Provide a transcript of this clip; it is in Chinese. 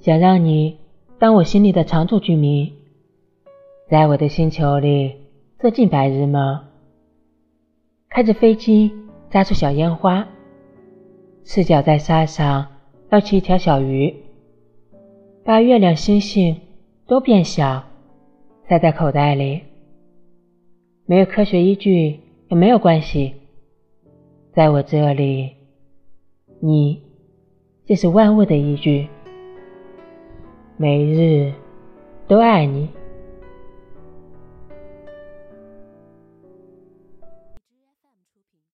想让你当我心里的常住居民，在我的星球里做尽白日梦，开着飞机扎出小烟花，赤脚在沙上捞起一条小鱼，把月亮星星都变小，塞在口袋里。没有科学依据也没有关系，在我这里，你就是万物的依据。每日都爱你。